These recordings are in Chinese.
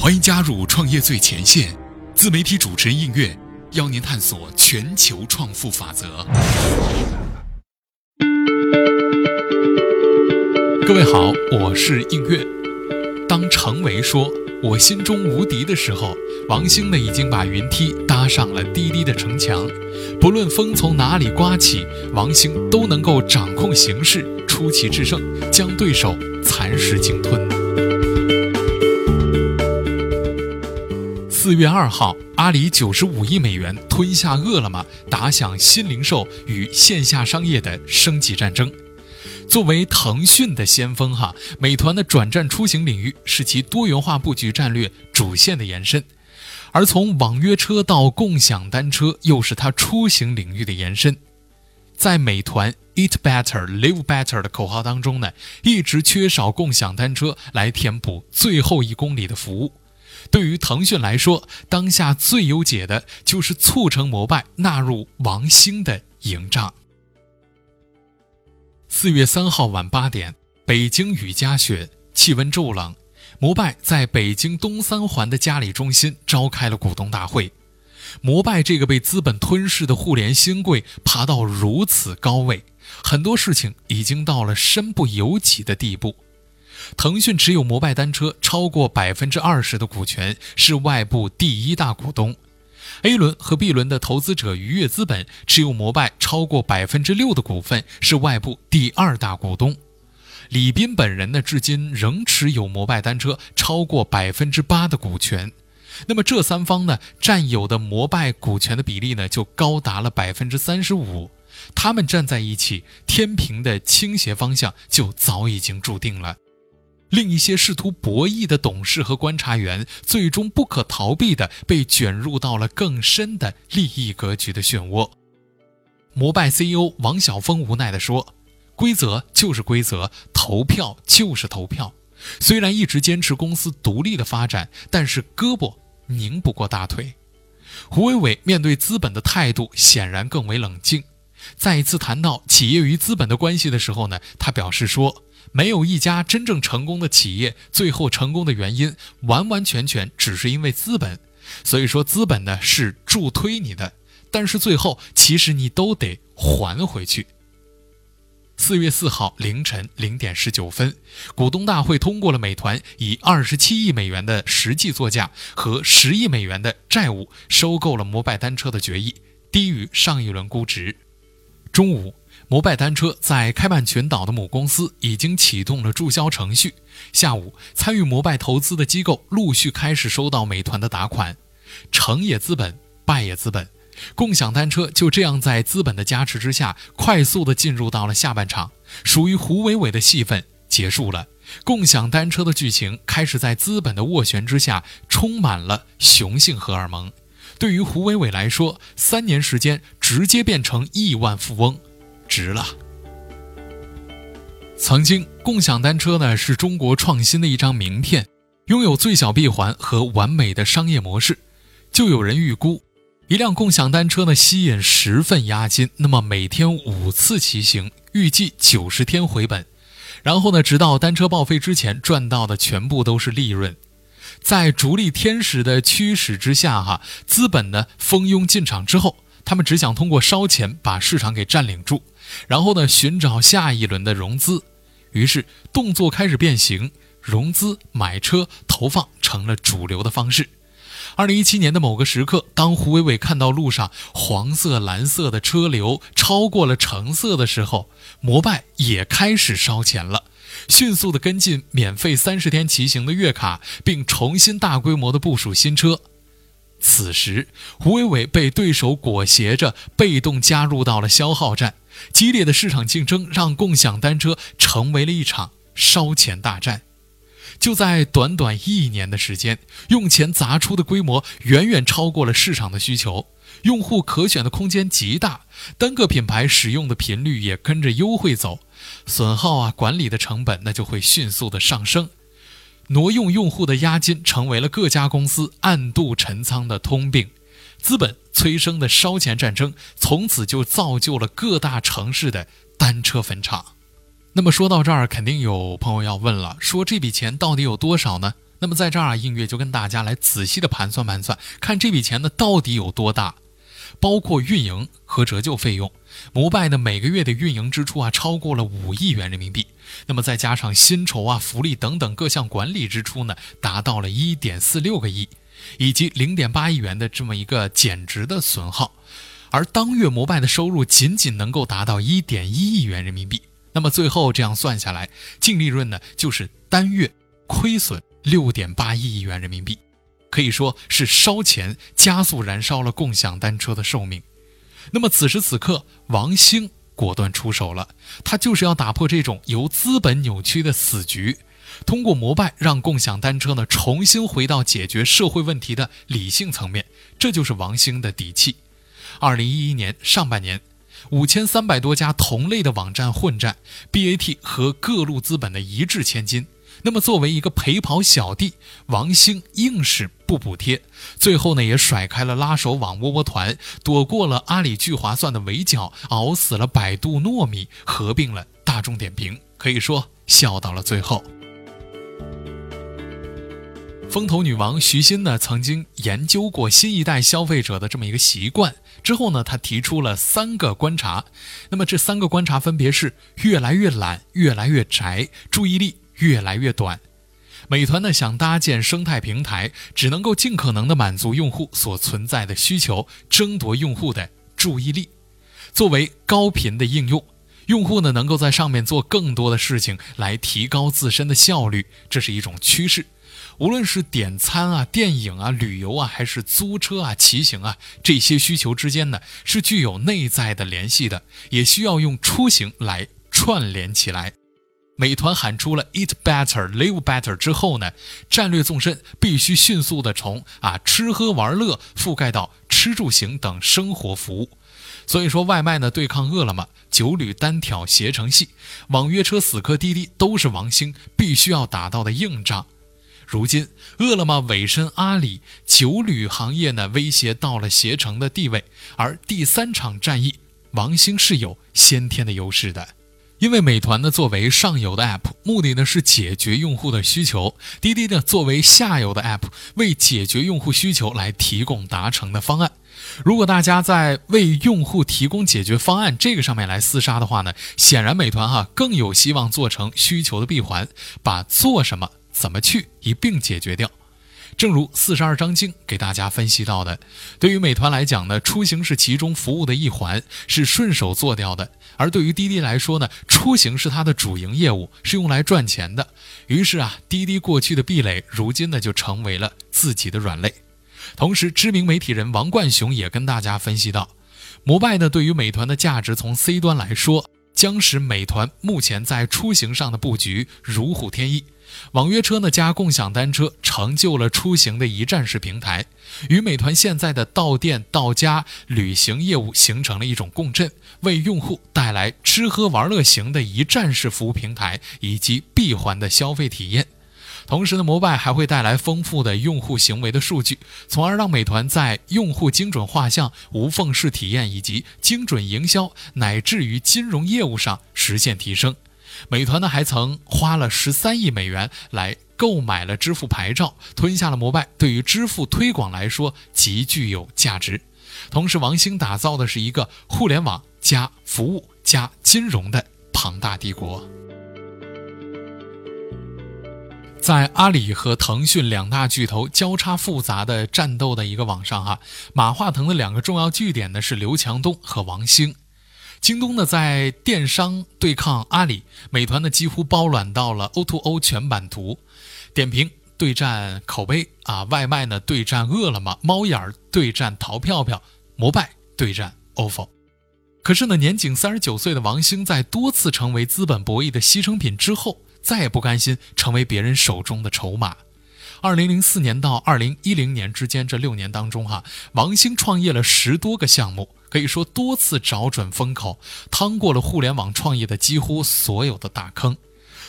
欢迎加入创业最前线，自媒体主持人应月邀您探索全球创富法则。各位好，我是应月。当程维说“我心中无敌”的时候，王兴呢已经把云梯搭上了滴滴的城墙。不论风从哪里刮起，王兴都能够掌控形势，出奇制胜，将对手蚕食鲸吞。四月二号，阿里九十五亿美元吞下饿了么，打响新零售与线下商业的升级战争。作为腾讯的先锋，哈，美团的转战出行领域是其多元化布局战略主线的延伸，而从网约车到共享单车，又是它出行领域的延伸。在美团 “Eat Better, Live Better” 的口号当中呢，一直缺少共享单车来填补最后一公里的服务。对于腾讯来说，当下最优解的就是促成摩拜纳入王兴的营帐。四月三号晚八点，北京雨夹雪，气温骤冷。摩拜在北京东三环的嘉里中心召开了股东大会。摩拜这个被资本吞噬的互联新贵，爬到如此高位，很多事情已经到了身不由己的地步。腾讯持有摩拜单车超过百分之二十的股权，是外部第一大股东。A 轮和 B 轮的投资者愉悦资本持有摩拜超过百分之六的股份，是外部第二大股东。李斌本人呢，至今仍持有摩拜单车超过百分之八的股权。那么这三方呢，占有的摩拜股权的比例呢，就高达了百分之三十五。他们站在一起，天平的倾斜方向就早已经注定了。另一些试图博弈的董事和观察员，最终不可逃避地被卷入到了更深的利益格局的漩涡。摩拜 CEO 王晓峰无奈地说：“规则就是规则，投票就是投票。虽然一直坚持公司独立的发展，但是胳膊拧不过大腿。”胡伟伟面对资本的态度显然更为冷静。再一次谈到企业与资本的关系的时候呢，他表示说。没有一家真正成功的企业，最后成功的原因完完全全只是因为资本。所以说，资本呢是助推你的，但是最后其实你都得还回去。四月四号凌晨零点十九分，股东大会通过了美团以二十七亿美元的实际作价和十亿美元的债务收购了摩拜单车的决议，低于上一轮估值。中午。摩拜单车在开曼群岛的母公司已经启动了注销程序。下午，参与摩拜投资的机构陆续开始收到美团的打款，成也资本，败也资本。共享单车就这样在资本的加持之下，快速的进入到了下半场。属于胡伟伟的戏份结束了，共享单车的剧情开始在资本的斡旋之下，充满了雄性荷尔蒙。对于胡伟伟来说，三年时间直接变成亿万富翁。值了。曾经，共享单车呢是中国创新的一张名片，拥有最小闭环和完美的商业模式。就有人预估，一辆共享单车呢吸引十份押金，那么每天五次骑行，预计九十天回本。然后呢，直到单车报废之前，赚到的全部都是利润。在逐利天使的驱使之下，哈，资本呢蜂拥进场之后，他们只想通过烧钱把市场给占领住。然后呢，寻找下一轮的融资，于是动作开始变形，融资、买车、投放成了主流的方式。二零一七年的某个时刻，当胡伟伟看到路上黄色、蓝色的车流超过了橙色的时候，摩拜也开始烧钱了，迅速的跟进免费三十天骑行的月卡，并重新大规模的部署新车。此时，胡伟伟被对手裹挟着，被动加入到了消耗战。激烈的市场竞争让共享单车成为了一场烧钱大战。就在短短一年的时间，用钱砸出的规模远远超过了市场的需求，用户可选的空间极大，单个品牌使用的频率也跟着优惠走，损耗啊管理的成本那就会迅速的上升。挪用用户的押金成为了各家公司暗度陈仓的通病。资本催生的烧钱战争，从此就造就了各大城市的单车坟场。那么说到这儿，肯定有朋友要问了：说这笔钱到底有多少呢？那么在这儿啊，映月就跟大家来仔细的盘算盘算，看这笔钱呢到底有多大，包括运营和折旧费用，摩拜呢每个月的运营支出啊超过了五亿元人民币，那么再加上薪酬啊、福利等等各项管理支出呢，达到了一点四六个亿，以及零点八亿元的这么一个减值的损耗。而当月摩拜的收入仅仅能够达到一点一亿元人民币，那么最后这样算下来，净利润呢就是单月亏损六点八亿元人民币，可以说是烧钱加速燃烧了共享单车的寿命。那么此时此刻，王兴果断出手了，他就是要打破这种由资本扭曲的死局，通过摩拜让共享单车呢重新回到解决社会问题的理性层面，这就是王兴的底气。二零一一年上半年，五千三百多家同类的网站混战，BAT 和各路资本的一掷千金。那么，作为一个陪跑小弟，王兴硬是不补贴，最后呢也甩开了拉手网窝窝团，躲过了阿里聚划算的围剿，熬死了百度糯米，合并了大众点评，可以说笑到了最后。风投女王徐新呢，曾经研究过新一代消费者的这么一个习惯，之后呢，她提出了三个观察。那么这三个观察分别是：越来越懒，越来越宅，注意力越来越短。美团呢想搭建生态平台，只能够尽可能的满足用户所存在的需求，争夺用户的注意力。作为高频的应用，用户呢能够在上面做更多的事情，来提高自身的效率，这是一种趋势。无论是点餐啊、电影啊、旅游啊，还是租车啊、骑行啊，这些需求之间呢是具有内在的联系的，也需要用出行来串联起来。美团喊出了 “Eat Better, Live Better” 之后呢，战略纵深必须迅速的从啊吃喝玩乐覆盖到吃住行等生活服务。所以说，外卖呢对抗饿了么、九旅单挑携程系、网约车死磕滴滴，都是王兴必须要打到的硬仗。如今，饿了么委身阿里，酒旅行业呢威胁到了携程的地位。而第三场战役，王兴是有先天的优势的，因为美团呢作为上游的 app，目的呢是解决用户的需求；滴滴呢作为下游的 app，为解决用户需求来提供达成的方案。如果大家在为用户提供解决方案这个上面来厮杀的话呢，显然美团哈更有希望做成需求的闭环，把做什么。怎么去一并解决掉？正如四十二章经给大家分析到的，对于美团来讲呢，出行是其中服务的一环，是顺手做掉的；而对于滴滴来说呢，出行是它的主营业务，是用来赚钱的。于是啊，滴滴过去的壁垒，如今呢就成为了自己的软肋。同时，知名媒体人王冠雄也跟大家分析到，摩拜呢对于美团的价值，从 C 端来说，将使美团目前在出行上的布局如虎添翼。网约车呢加共享单车成就了出行的一站式平台，与美团现在的到店到家旅行业务形成了一种共振，为用户带来吃喝玩乐行的一站式服务平台以及闭环的消费体验。同时呢，摩拜还会带来丰富的用户行为的数据，从而让美团在用户精准画像、无缝式体验以及精准营销乃至于金融业务上实现提升。美团呢还曾花了十三亿美元来购买了支付牌照，吞下了摩拜，对于支付推广来说极具有价值。同时，王兴打造的是一个互联网加服务加金融的庞大帝国。在阿里和腾讯两大巨头交叉复杂的战斗的一个网上，哈，马化腾的两个重要据点呢是刘强东和王兴。京东呢，在电商对抗阿里，美团呢几乎包揽到了 O2O 全版图，点评对战口碑啊，外卖呢对战饿了么，猫眼儿对战淘票票，摩拜对战 ofo。可是呢，年仅三十九岁的王兴，在多次成为资本博弈的牺牲品之后，再也不甘心成为别人手中的筹码。二零零四年到二零一零年之间这六年当中，哈，王兴创业了十多个项目。可以说多次找准风口，趟过了互联网创业的几乎所有的大坑。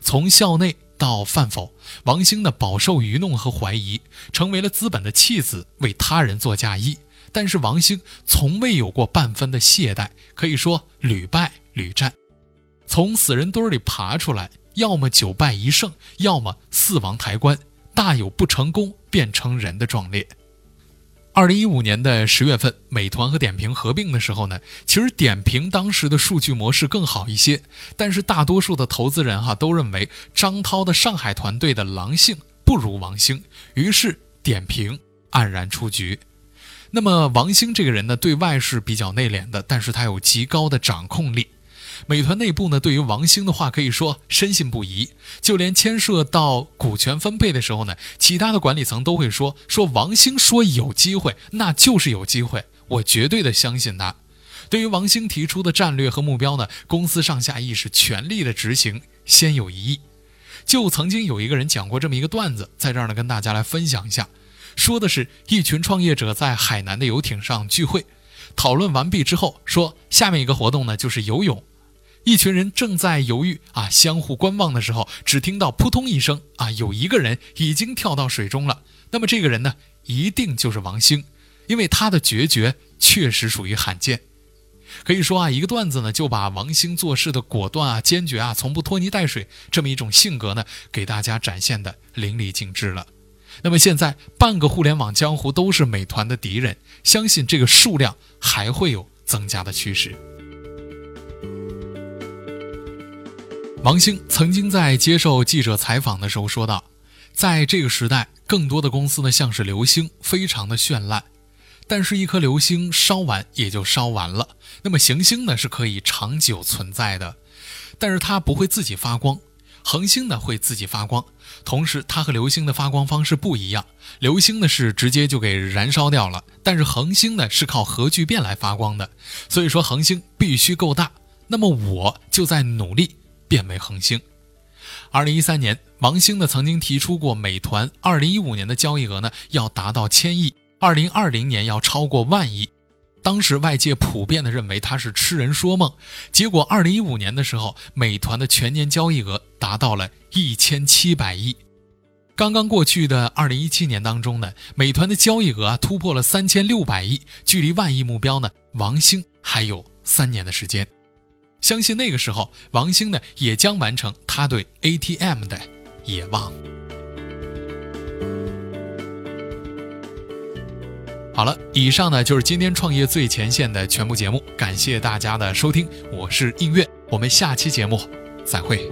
从校内到饭否，王兴呢饱受愚弄和怀疑，成为了资本的弃子，为他人做嫁衣。但是王兴从未有过半分的懈怠，可以说屡败屡战。从死人堆里爬出来，要么九败一胜，要么四王抬棺。大有不成功便成仁的壮烈。二零一五年的十月份，美团和点评合并的时候呢，其实点评当时的数据模式更好一些，但是大多数的投资人哈都认为张涛的上海团队的狼性不如王兴，于是点评黯然出局。那么王兴这个人呢，对外是比较内敛的，但是他有极高的掌控力。美团内部呢，对于王兴的话可以说深信不疑，就连牵涉到股权分配的时候呢，其他的管理层都会说说王兴说有机会，那就是有机会，我绝对的相信他。对于王兴提出的战略和目标呢，公司上下意识全力的执行，先有一意。就曾经有一个人讲过这么一个段子，在这儿呢跟大家来分享一下，说的是一群创业者在海南的游艇上聚会，讨论完毕之后，说下面一个活动呢就是游泳。一群人正在犹豫啊，相互观望的时候，只听到扑通一声啊，有一个人已经跳到水中了。那么这个人呢，一定就是王兴，因为他的决绝确实属于罕见。可以说啊，一个段子呢，就把王兴做事的果断啊、坚决啊、从不拖泥带水这么一种性格呢，给大家展现的淋漓尽致了。那么现在，半个互联网江湖都是美团的敌人，相信这个数量还会有增加的趋势。王兴曾经在接受记者采访的时候说道：“在这个时代，更多的公司呢像是流星，非常的绚烂。但是，一颗流星烧完也就烧完了。那么，行星呢是可以长久存在的，但是它不会自己发光。恒星呢会自己发光，同时它和流星的发光方式不一样。流星呢是直接就给燃烧掉了，但是恒星呢是靠核聚变来发光的。所以说，恒星必须够大。那么，我就在努力。”变为恒星。二零一三年，王兴呢曾经提出过，美团二零一五年的交易额呢要达到千亿，二零二零年要超过万亿。当时外界普遍的认为他是痴人说梦。结果二零一五年的时候，美团的全年交易额达到了一千七百亿。刚刚过去的二零一七年当中呢，美团的交易额啊突破了三千六百亿，距离万亿目标呢，王兴还有三年的时间。相信那个时候，王兴呢也将完成他对 ATM 的野望。好了，以上呢就是今天创业最前线的全部节目，感谢大家的收听，我是应月，我们下期节目再会。